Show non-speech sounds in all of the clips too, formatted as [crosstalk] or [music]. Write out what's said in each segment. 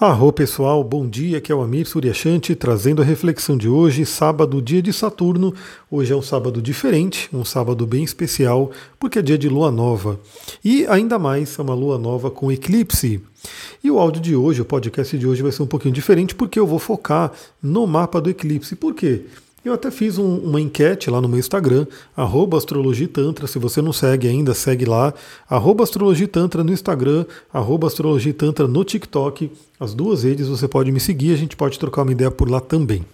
Arro pessoal, bom dia, aqui é o Amir Suryashanti trazendo a reflexão de hoje, sábado, dia de Saturno. Hoje é um sábado diferente, um sábado bem especial, porque é dia de lua nova. E ainda mais, é uma lua nova com eclipse. E o áudio de hoje, o podcast de hoje vai ser um pouquinho diferente, porque eu vou focar no mapa do eclipse. Por quê? Eu até fiz um, uma enquete lá no meu Instagram, astrologitantra. Se você não segue ainda, segue lá. astrologitantra no Instagram, astrologitantra no TikTok. As duas redes você pode me seguir, a gente pode trocar uma ideia por lá também.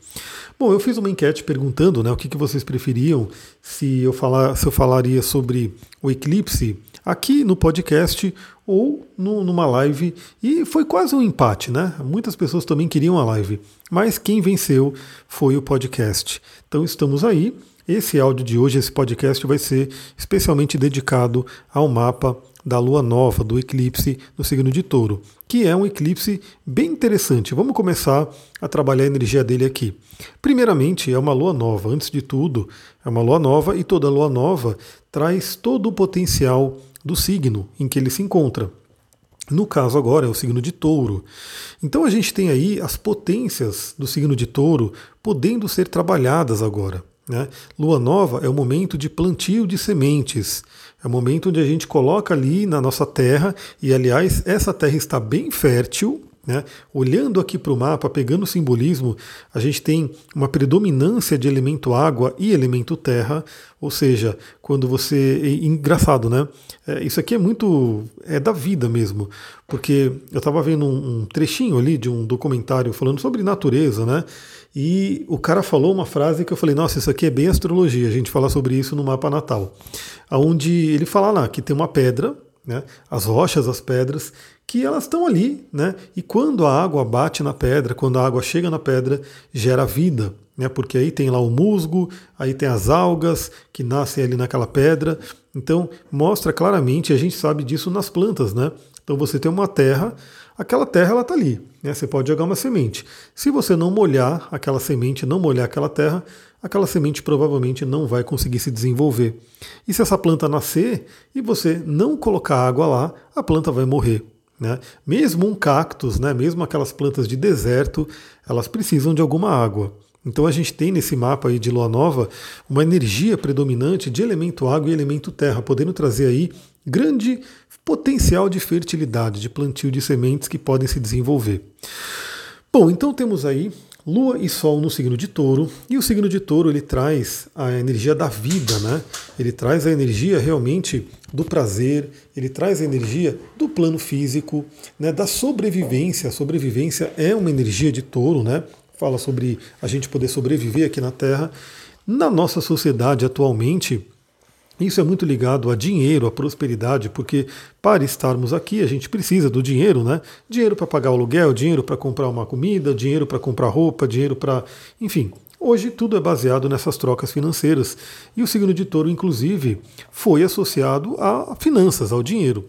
Bom, eu fiz uma enquete perguntando né, o que, que vocês preferiam se eu, falar, se eu falaria sobre o eclipse aqui no podcast ou no, numa live. E foi quase um empate, né? Muitas pessoas também queriam a live, mas quem venceu foi o podcast. Então estamos aí. Esse áudio de hoje, esse podcast, vai ser especialmente dedicado ao mapa da lua nova, do eclipse no signo de touro, que é um eclipse bem interessante. Vamos começar a trabalhar a energia dele aqui. Primeiramente, é uma lua nova, antes de tudo, é uma lua nova e toda lua nova traz todo o potencial do signo em que ele se encontra. No caso agora é o signo de touro. Então a gente tem aí as potências do signo de touro podendo ser trabalhadas agora. Né? Lua nova é o momento de plantio de sementes. É o momento onde a gente coloca ali na nossa terra, e aliás, essa terra está bem fértil, né? Olhando aqui para o mapa, pegando o simbolismo, a gente tem uma predominância de elemento água e elemento terra, ou seja, quando você. engraçado, né? É, isso aqui é muito. é da vida mesmo, porque eu estava vendo um, um, trechinho ali de um documentário falando sobre natureza, né? E o cara falou uma frase que eu falei, nossa, isso aqui é bem astrologia, a gente fala sobre isso no mapa natal. Onde ele fala lá que tem uma pedra, né, as rochas, as pedras, que elas estão ali, né? E quando a água bate na pedra, quando a água chega na pedra, gera vida, né? Porque aí tem lá o musgo, aí tem as algas que nascem ali naquela pedra. Então mostra claramente, a gente sabe disso nas plantas, né? Então você tem uma terra, aquela terra ela está ali, né? Você pode jogar uma semente. Se você não molhar aquela semente, não molhar aquela terra, aquela semente provavelmente não vai conseguir se desenvolver. E se essa planta nascer e você não colocar água lá, a planta vai morrer. Né? Mesmo um cactus, né? mesmo aquelas plantas de deserto, elas precisam de alguma água. Então a gente tem nesse mapa aí de lua nova uma energia predominante de elemento água e elemento terra, podendo trazer aí grande potencial de fertilidade, de plantio de sementes que podem se desenvolver. Bom, então temos aí Lua e Sol no signo de Touro, e o signo de Touro ele traz a energia da vida, né? Ele traz a energia realmente do prazer, ele traz a energia do plano físico, né? Da sobrevivência. A sobrevivência é uma energia de Touro, né? Fala sobre a gente poder sobreviver aqui na Terra. Na nossa sociedade atualmente, isso é muito ligado a dinheiro, a prosperidade, porque para estarmos aqui a gente precisa do dinheiro, né? Dinheiro para pagar o aluguel, dinheiro para comprar uma comida, dinheiro para comprar roupa, dinheiro para. Enfim, hoje tudo é baseado nessas trocas financeiras. E o signo de touro, inclusive, foi associado a finanças, ao dinheiro.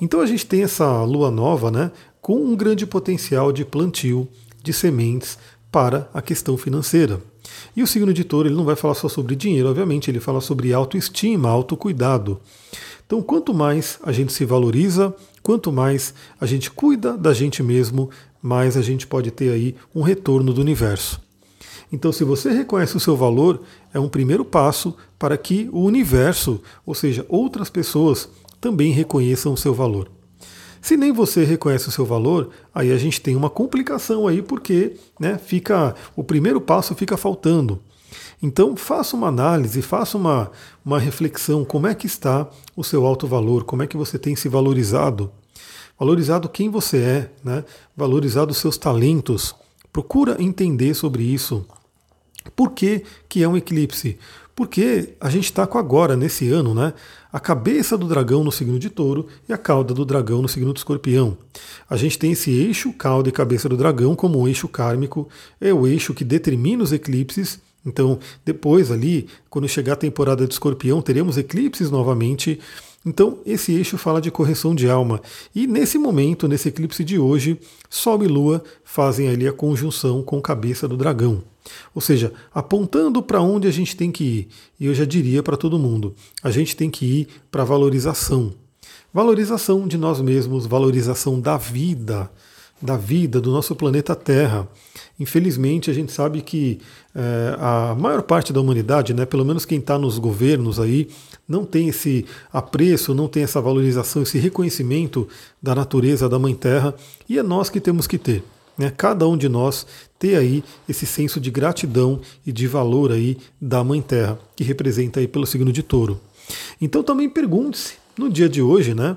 Então a gente tem essa lua nova, né? Com um grande potencial de plantio de sementes para a questão financeira. E o signo de touro ele não vai falar só sobre dinheiro, obviamente, ele fala sobre autoestima, autocuidado. Então, quanto mais a gente se valoriza, quanto mais a gente cuida da gente mesmo, mais a gente pode ter aí um retorno do universo. Então, se você reconhece o seu valor, é um primeiro passo para que o universo, ou seja, outras pessoas, também reconheçam o seu valor. Se nem você reconhece o seu valor, aí a gente tem uma complicação aí, porque né, fica o primeiro passo fica faltando. Então faça uma análise, faça uma, uma reflexão, como é que está o seu alto valor, como é que você tem se valorizado, valorizado quem você é, né? valorizado os seus talentos. Procura entender sobre isso. Por que, que é um eclipse? Porque a gente está com agora, nesse ano, né, a cabeça do dragão no signo de touro e a cauda do dragão no signo de escorpião. A gente tem esse eixo cauda e cabeça do dragão como um eixo kármico, é o eixo que determina os eclipses. Então, depois ali, quando chegar a temporada de escorpião, teremos eclipses novamente. Então, esse eixo fala de correção de alma. E nesse momento, nesse eclipse de hoje, Sol e Lua fazem ali a conjunção com cabeça do dragão. Ou seja, apontando para onde a gente tem que ir. E eu já diria para todo mundo: a gente tem que ir para valorização. Valorização de nós mesmos, valorização da vida. da vida, do nosso planeta Terra. Infelizmente, a gente sabe que é, a maior parte da humanidade, né, pelo menos quem está nos governos aí, não tem esse apreço, não tem essa valorização, esse reconhecimento da natureza da Mãe Terra, e é nós que temos que ter. Né, cada um de nós ter aí esse senso de gratidão e de valor aí da Mãe Terra, que representa aí pelo signo de touro. Então também pergunte-se, no dia de hoje, né?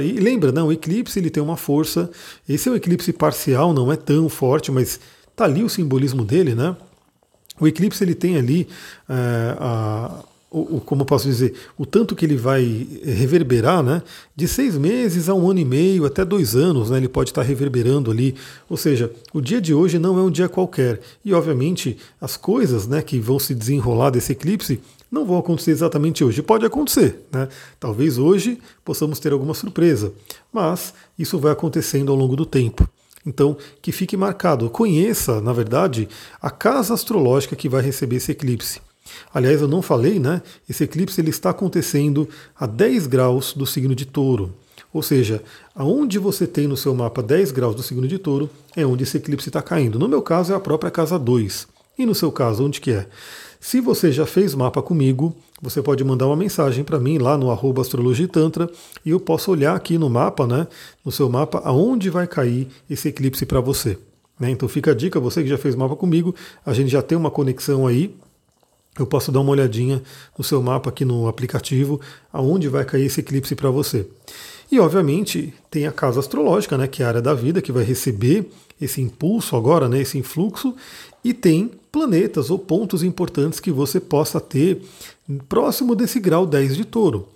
E lembra, não, o eclipse ele tem uma força, esse é um eclipse parcial, não é tão forte, mas Está ali o simbolismo dele, né? O eclipse ele tem ali é, a, o, como posso dizer, o tanto que ele vai reverberar, né? De seis meses a um ano e meio, até dois anos, né? Ele pode estar reverberando ali. Ou seja, o dia de hoje não é um dia qualquer. E obviamente as coisas, né, que vão se desenrolar desse eclipse não vão acontecer exatamente hoje. Pode acontecer, né? Talvez hoje possamos ter alguma surpresa, mas isso vai acontecendo ao longo do tempo. Então, que fique marcado. Conheça, na verdade, a casa astrológica que vai receber esse eclipse. Aliás, eu não falei, né? Esse eclipse ele está acontecendo a 10 graus do signo de Touro. Ou seja, aonde você tem no seu mapa 10 graus do signo de Touro é onde esse eclipse está caindo. No meu caso é a própria casa 2. E no seu caso, onde que é? Se você já fez mapa comigo, você pode mandar uma mensagem para mim lá no arroba astrologitantra e eu posso olhar aqui no mapa, né, no seu mapa, aonde vai cair esse eclipse para você. Né? Então fica a dica, você que já fez mapa comigo, a gente já tem uma conexão aí, eu posso dar uma olhadinha no seu mapa aqui no aplicativo, aonde vai cair esse eclipse para você. E obviamente tem a casa astrológica, né, que é a área da vida, que vai receber esse impulso agora, né, esse influxo, e tem planetas ou pontos importantes que você possa ter próximo desse grau 10 de touro.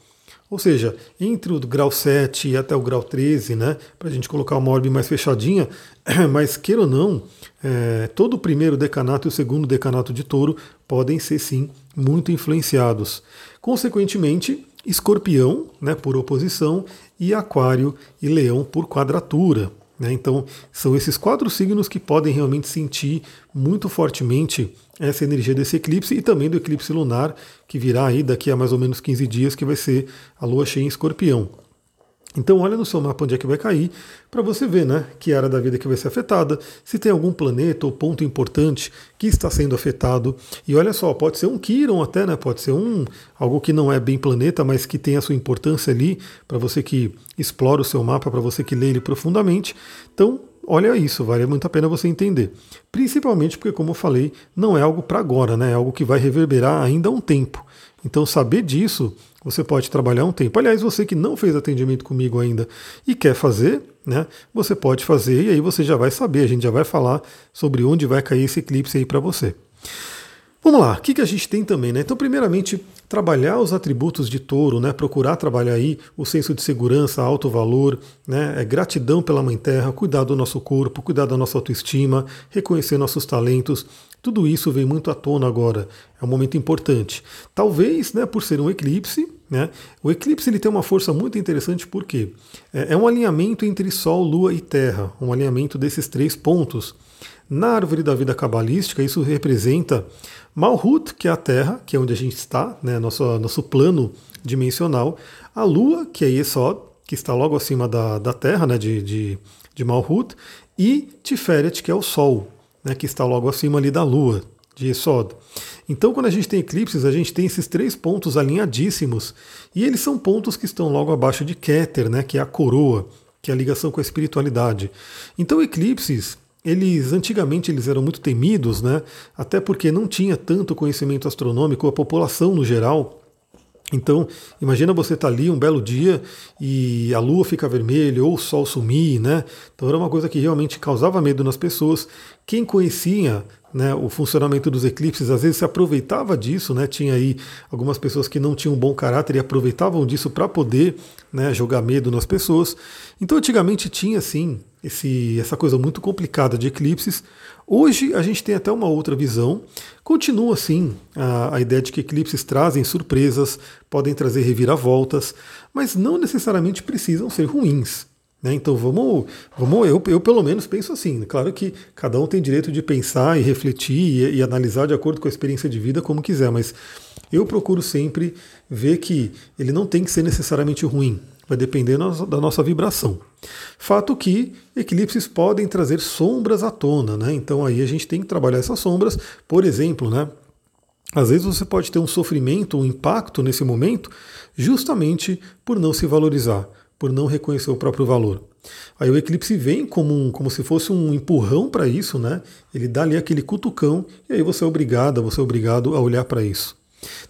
Ou seja, entre o grau 7 e até o grau 13, né, para a gente colocar uma orbe mais fechadinha, [clears throat] mas queira ou não, é, todo o primeiro decanato e o segundo decanato de touro podem ser sim muito influenciados. Consequentemente, escorpião, né, por oposição, e aquário e leão por quadratura. Né? Então, são esses quatro signos que podem realmente sentir muito fortemente essa energia desse eclipse e também do eclipse lunar, que virá aí daqui a mais ou menos 15 dias, que vai ser a lua cheia em escorpião. Então olha no seu mapa onde é que vai cair, para você ver né, que área da vida que vai ser afetada, se tem algum planeta ou ponto importante que está sendo afetado. E olha só, pode ser um Quiron até, né? Pode ser um algo que não é bem planeta, mas que tem a sua importância ali, para você que explora o seu mapa, para você que lê ele profundamente. Então, olha isso, vale muito a pena você entender. Principalmente porque, como eu falei, não é algo para agora, né? É algo que vai reverberar ainda há um tempo. Então, saber disso, você pode trabalhar um tempo. Aliás, você que não fez atendimento comigo ainda e quer fazer, né? Você pode fazer e aí você já vai saber. A gente já vai falar sobre onde vai cair esse eclipse aí para você. Vamos lá, o que, que a gente tem também, né? Então, primeiramente, trabalhar os atributos de touro, né? Procurar trabalhar aí o senso de segurança, alto valor, né? É gratidão pela Mãe Terra, cuidar do nosso corpo, cuidar da nossa autoestima, reconhecer nossos talentos. Tudo isso vem muito à tona agora. É um momento importante. Talvez, né, por ser um eclipse, né? O eclipse ele tem uma força muito interessante porque é, é um alinhamento entre Sol, Lua e Terra, um alinhamento desses três pontos. Na árvore da vida cabalística, isso representa Malhut, que é a Terra, que é onde a gente está, né, nosso, nosso plano dimensional, a Lua, que é Yesod, que está logo acima da, da Terra, né, de, de, de Malhut, e Tiferet, que é o Sol, né, que está logo acima ali da Lua, de Yesod. Então, quando a gente tem eclipses, a gente tem esses três pontos alinhadíssimos, e eles são pontos que estão logo abaixo de Keter, né, que é a coroa, que é a ligação com a espiritualidade. Então, eclipses eles antigamente eles eram muito temidos, né? Até porque não tinha tanto conhecimento astronômico, a população no geral. Então, imagina você estar tá ali um belo dia e a lua fica vermelha ou o sol sumir, né? Então era uma coisa que realmente causava medo nas pessoas. Quem conhecia né, o funcionamento dos eclipses, às vezes se aproveitava disso, né, tinha aí algumas pessoas que não tinham bom caráter e aproveitavam disso para poder né, jogar medo nas pessoas. Então antigamente tinha sim esse, essa coisa muito complicada de eclipses. Hoje a gente tem até uma outra visão. Continua assim a, a ideia de que eclipses trazem surpresas, podem trazer reviravoltas, mas não necessariamente precisam ser ruins. Né? Então vamos, vamos eu, eu pelo menos penso assim. Claro que cada um tem direito de pensar e refletir e, e analisar de acordo com a experiência de vida como quiser, mas eu procuro sempre ver que ele não tem que ser necessariamente ruim. Vai depender da nossa vibração. Fato que eclipses podem trazer sombras à tona, né? Então aí a gente tem que trabalhar essas sombras. Por exemplo, né? Às vezes você pode ter um sofrimento, um impacto nesse momento, justamente por não se valorizar, por não reconhecer o próprio valor. Aí o eclipse vem como, um, como se fosse um empurrão para isso, né? Ele dá ali aquele cutucão e aí você é obrigada, você é obrigado a olhar para isso.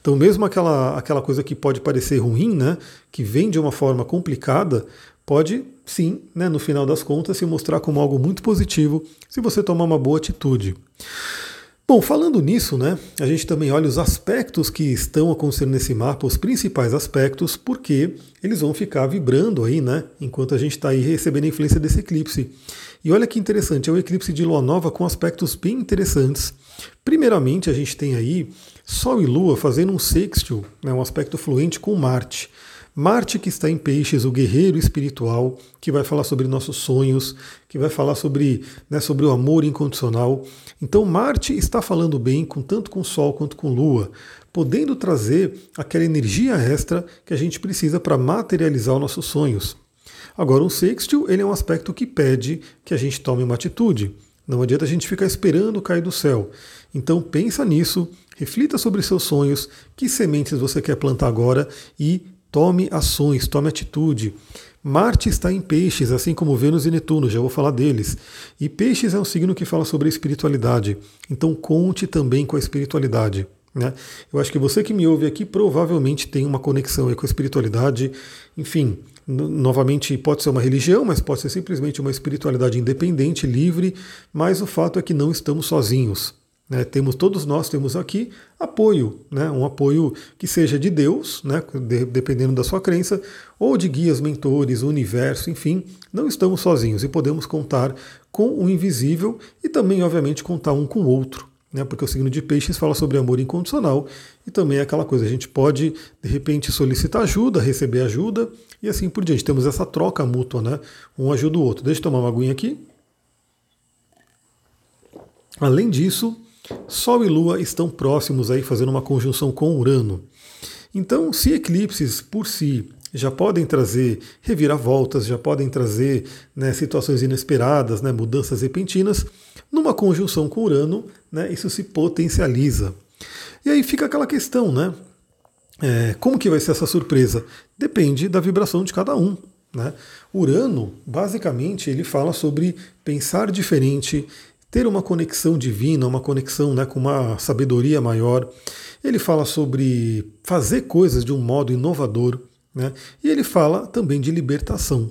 Então, mesmo aquela, aquela coisa que pode parecer ruim, né, que vem de uma forma complicada, pode sim, né, no final das contas, se mostrar como algo muito positivo se você tomar uma boa atitude. Bom, falando nisso, né, a gente também olha os aspectos que estão acontecendo nesse mapa, os principais aspectos, porque eles vão ficar vibrando aí, né, enquanto a gente está aí recebendo a influência desse eclipse. E olha que interessante, é um eclipse de lua nova com aspectos bem interessantes. Primeiramente, a gente tem aí Sol e Lua fazendo um sextil, né, um aspecto fluente com Marte. Marte que está em Peixes, o guerreiro espiritual, que vai falar sobre nossos sonhos, que vai falar sobre, né, sobre o amor incondicional. Então Marte está falando bem com tanto com Sol quanto com Lua, podendo trazer aquela energia extra que a gente precisa para materializar os nossos sonhos. Agora, um sextil ele é um aspecto que pede que a gente tome uma atitude. Não adianta a gente ficar esperando cair do céu. Então pensa nisso, reflita sobre seus sonhos, que sementes você quer plantar agora e Tome ações, tome atitude. Marte está em peixes, assim como Vênus e Netuno, já vou falar deles. E peixes é um signo que fala sobre a espiritualidade. Então conte também com a espiritualidade. Né? Eu acho que você que me ouve aqui provavelmente tem uma conexão com a espiritualidade. Enfim, novamente pode ser uma religião, mas pode ser simplesmente uma espiritualidade independente, livre. Mas o fato é que não estamos sozinhos. Né, temos todos nós temos aqui apoio, né, um apoio que seja de Deus, né, de, dependendo da sua crença, ou de guias, mentores, universo, enfim, não estamos sozinhos e podemos contar com o invisível e também, obviamente, contar um com o outro. Né, porque o signo de peixes fala sobre amor incondicional e também é aquela coisa, a gente pode de repente solicitar ajuda, receber ajuda e assim por diante. Temos essa troca mútua, né? Um ajuda o outro. Deixa eu tomar uma aguinha aqui. Além disso, Sol e Lua estão próximos aí fazendo uma conjunção com Urano. Então, se eclipses por si já podem trazer reviravoltas, já podem trazer né, situações inesperadas, né, mudanças repentinas, numa conjunção com Urano, né, isso se potencializa. E aí fica aquela questão, né? É, como que vai ser essa surpresa? Depende da vibração de cada um. Né? Urano, basicamente, ele fala sobre pensar diferente, ter uma conexão divina, uma conexão né, com uma sabedoria maior. Ele fala sobre fazer coisas de um modo inovador. Né? E ele fala também de libertação.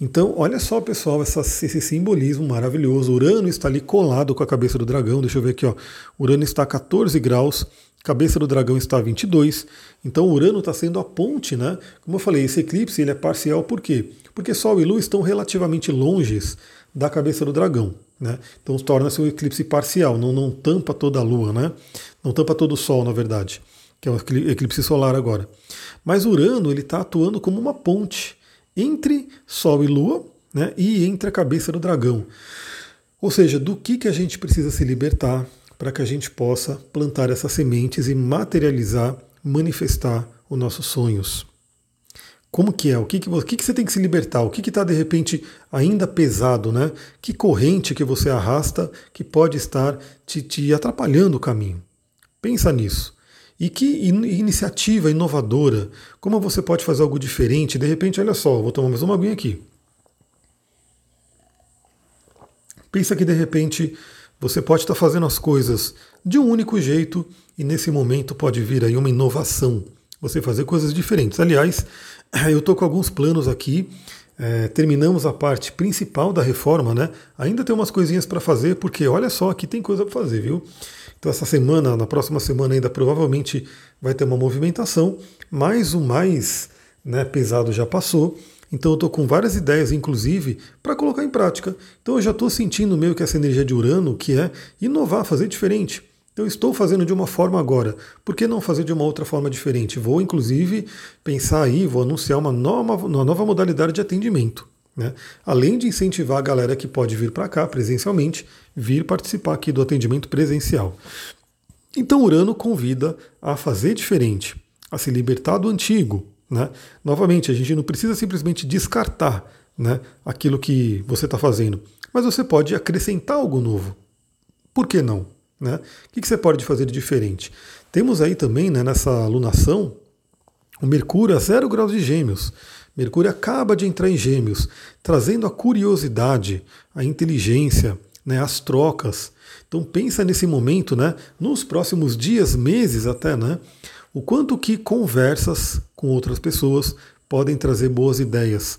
Então, olha só, pessoal, essa, esse simbolismo maravilhoso. Urano está ali colado com a cabeça do dragão. Deixa eu ver aqui, ó. Urano está a 14 graus, cabeça do dragão está a 22. Então, Urano está sendo a ponte, né? Como eu falei, esse eclipse ele é parcial por quê? Porque Sol e Lua estão relativamente longes da cabeça do dragão. Né? Então torna-se um eclipse parcial, não, não tampa toda a Lua, né? não tampa todo o Sol, na verdade, que é um eclipse solar agora. Mas Urano ele está atuando como uma ponte entre Sol e Lua né? e entre a cabeça do dragão. Ou seja, do que, que a gente precisa se libertar para que a gente possa plantar essas sementes e materializar, manifestar os nossos sonhos. Como que é? O que, que, o que, que você tem que se libertar? O que está de repente ainda pesado, né? Que corrente que você arrasta que pode estar te, te atrapalhando o caminho? Pensa nisso. E que in, iniciativa inovadora, como você pode fazer algo diferente? De repente, olha só, vou tomar mais uma aguinha aqui. Pensa que de repente você pode estar fazendo as coisas de um único jeito e nesse momento pode vir aí uma inovação. Você fazer coisas diferentes. Aliás, [clears throat] Eu estou com alguns planos aqui. É, terminamos a parte principal da reforma, né? Ainda tem umas coisinhas para fazer, porque olha só, aqui tem coisa para fazer, viu? Então essa semana, na próxima semana ainda provavelmente vai ter uma movimentação, mas o mais né, pesado já passou. Então eu estou com várias ideias, inclusive, para colocar em prática. Então eu já estou sentindo meio que essa energia de Urano, que é inovar, fazer diferente. Eu estou fazendo de uma forma agora, por que não fazer de uma outra forma diferente? Vou, inclusive, pensar aí, vou anunciar uma nova, uma nova modalidade de atendimento. Né? Além de incentivar a galera que pode vir para cá presencialmente, vir participar aqui do atendimento presencial. Então, Urano convida a fazer diferente, a se libertar do antigo. Né? Novamente, a gente não precisa simplesmente descartar né, aquilo que você está fazendo, mas você pode acrescentar algo novo. Por que não? Né? O que você pode fazer de diferente? Temos aí também né, nessa alunação o Mercúrio a zero graus de gêmeos. Mercúrio acaba de entrar em gêmeos, trazendo a curiosidade, a inteligência, né, as trocas. Então pensa nesse momento, né, nos próximos dias, meses até, né, o quanto que conversas com outras pessoas podem trazer boas ideias,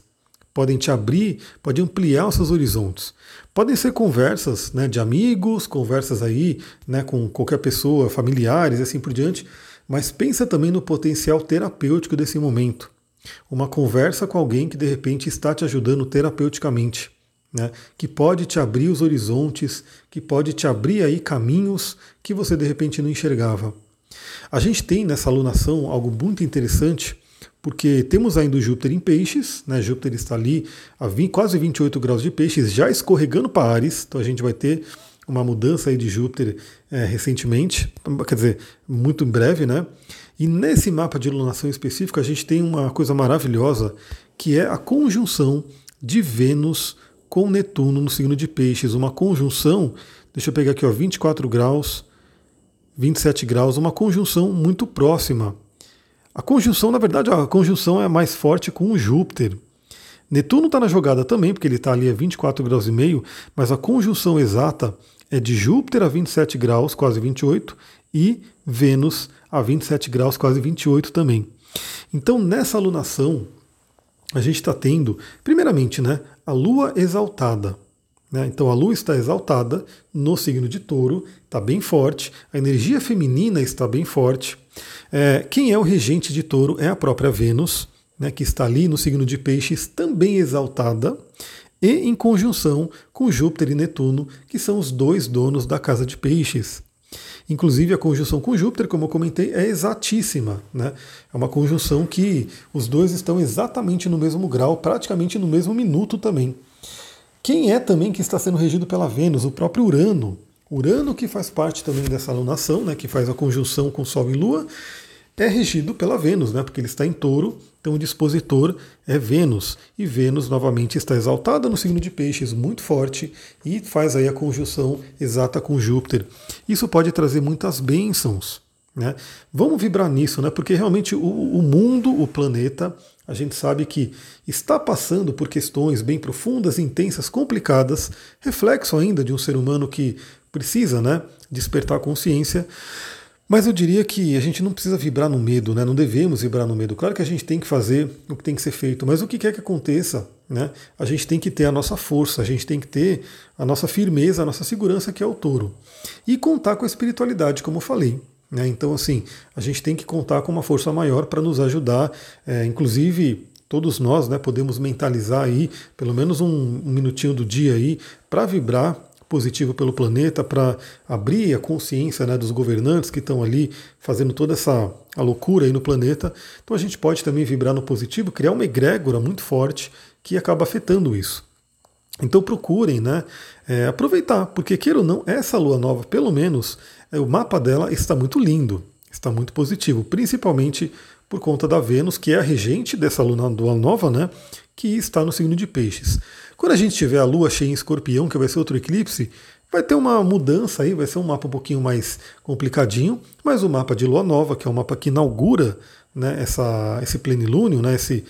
podem te abrir, podem ampliar os seus horizontes. Podem ser conversas né, de amigos, conversas aí né, com qualquer pessoa, familiares e assim por diante, mas pensa também no potencial terapêutico desse momento. Uma conversa com alguém que de repente está te ajudando terapeuticamente, né, que pode te abrir os horizontes, que pode te abrir aí caminhos que você de repente não enxergava. A gente tem nessa alunação algo muito interessante porque temos ainda o Júpiter em peixes, né? Júpiter está ali a 20, quase 28 graus de peixes, já escorregando para Ares, então a gente vai ter uma mudança aí de Júpiter é, recentemente, quer dizer, muito em breve, né? E nesse mapa de iluminação específico a gente tem uma coisa maravilhosa que é a conjunção de Vênus com Netuno no signo de Peixes, uma conjunção, deixa eu pegar aqui, ó, 24 graus, 27 graus, uma conjunção muito próxima a conjunção, na verdade, a conjunção é mais forte com Júpiter. Netuno está na jogada também, porque ele está ali a 24 graus e meio, mas a conjunção exata é de Júpiter a 27 graus, quase 28, e Vênus a 27 graus, quase 28 também. Então, nessa alunação, a gente está tendo, primeiramente, né, a Lua exaltada. Né? Então, a Lua está exaltada no signo de Touro, está bem forte, a energia feminina está bem forte. É, quem é o regente de touro é a própria Vênus, né, que está ali no signo de Peixes, também exaltada, e em conjunção com Júpiter e Netuno, que são os dois donos da casa de Peixes. Inclusive, a conjunção com Júpiter, como eu comentei, é exatíssima. Né? É uma conjunção que os dois estão exatamente no mesmo grau, praticamente no mesmo minuto também. Quem é também que está sendo regido pela Vênus? O próprio Urano. Urano, que faz parte também dessa alunação, né, que faz a conjunção com Sol e Lua, é regido pela Vênus, né, porque ele está em touro, então o dispositor é Vênus. E Vênus novamente está exaltada no signo de Peixes, muito forte, e faz aí a conjunção exata com Júpiter. Isso pode trazer muitas bênçãos. Né? Vamos vibrar nisso, né? porque realmente o, o mundo, o planeta, a gente sabe que está passando por questões bem profundas, intensas, complicadas, reflexo ainda de um ser humano que precisa né, despertar a consciência. Mas eu diria que a gente não precisa vibrar no medo, né? não devemos vibrar no medo. Claro que a gente tem que fazer o que tem que ser feito, mas o que quer que aconteça, né? a gente tem que ter a nossa força, a gente tem que ter a nossa firmeza, a nossa segurança, que é o touro. E contar com a espiritualidade, como eu falei. Né? Então, assim, a gente tem que contar com uma força maior para nos ajudar, é, inclusive todos nós né, podemos mentalizar aí pelo menos um, um minutinho do dia aí para vibrar positivo pelo planeta, para abrir a consciência né, dos governantes que estão ali fazendo toda essa a loucura aí no planeta. Então a gente pode também vibrar no positivo, criar uma egrégora muito forte que acaba afetando isso. Então procurem né, é, aproveitar, porque queira ou não, essa lua nova, pelo menos, é, o mapa dela está muito lindo, está muito positivo, principalmente por conta da Vênus, que é a regente dessa lua nova, né, que está no signo de Peixes. Quando a gente tiver a Lua cheia em escorpião, que vai ser outro eclipse, vai ter uma mudança aí, vai ser um mapa um pouquinho mais complicadinho, mas o mapa de Lua Nova, que é o mapa que inaugura né, essa, esse plenilúnio, né, esse,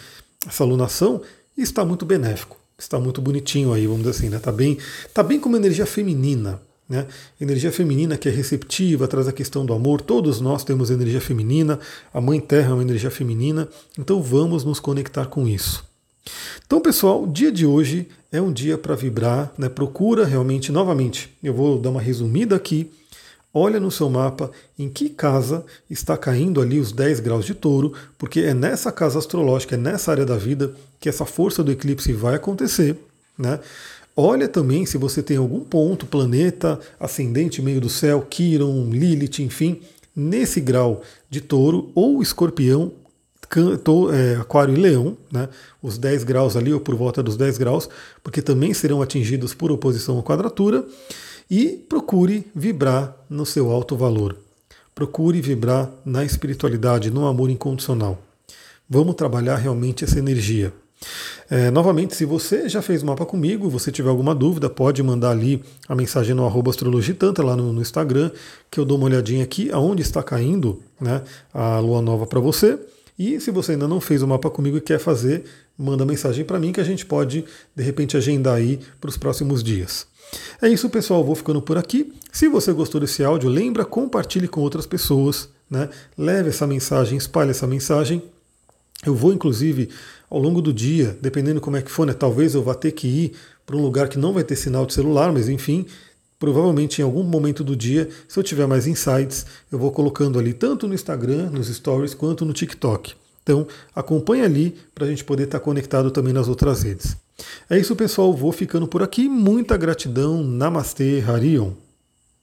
essa lunação, está muito benéfico, está muito bonitinho aí, vamos dizer assim, né, tá bem, tá bem como energia feminina. Né? Energia feminina que é receptiva, traz a questão do amor. Todos nós temos energia feminina, a Mãe Terra é uma energia feminina, então vamos nos conectar com isso. Então, pessoal, o dia de hoje é um dia para vibrar, né? Procura realmente, novamente, eu vou dar uma resumida aqui. Olha no seu mapa em que casa está caindo ali os 10 graus de touro, porque é nessa casa astrológica, é nessa área da vida que essa força do eclipse vai acontecer. Né? Olha também se você tem algum ponto, planeta, ascendente, meio do céu, Quiron, Lilith, enfim, nesse grau de touro ou escorpião é, Aquário e Leão, né, os 10 graus ali, ou por volta dos 10 graus, porque também serão atingidos por oposição à quadratura, e procure vibrar no seu alto valor. Procure vibrar na espiritualidade, no amor incondicional. Vamos trabalhar realmente essa energia. É, novamente, se você já fez mapa comigo, você tiver alguma dúvida, pode mandar ali a mensagem no arroba astrologitanta lá no, no, Instagram, que eu dou uma olhadinha aqui aonde está caindo né, a lua nova para você. E se você ainda não fez o mapa comigo e quer fazer, manda mensagem para mim que a gente pode de repente agendar aí para os próximos dias. É isso, pessoal. Vou ficando por aqui. Se você gostou desse áudio, lembra, compartilhe com outras pessoas, né? Leve essa mensagem, espalhe essa mensagem. Eu vou, inclusive, ao longo do dia, dependendo como é que for, né? Talvez eu vá ter que ir para um lugar que não vai ter sinal de celular, mas enfim, provavelmente em algum momento do dia, se eu tiver mais insights, eu vou colocando ali tanto no Instagram, nos stories, quanto no TikTok. Então, acompanhe ali para a gente poder estar conectado também nas outras redes. É isso, pessoal. Vou ficando por aqui. Muita gratidão. Namastê, Harion.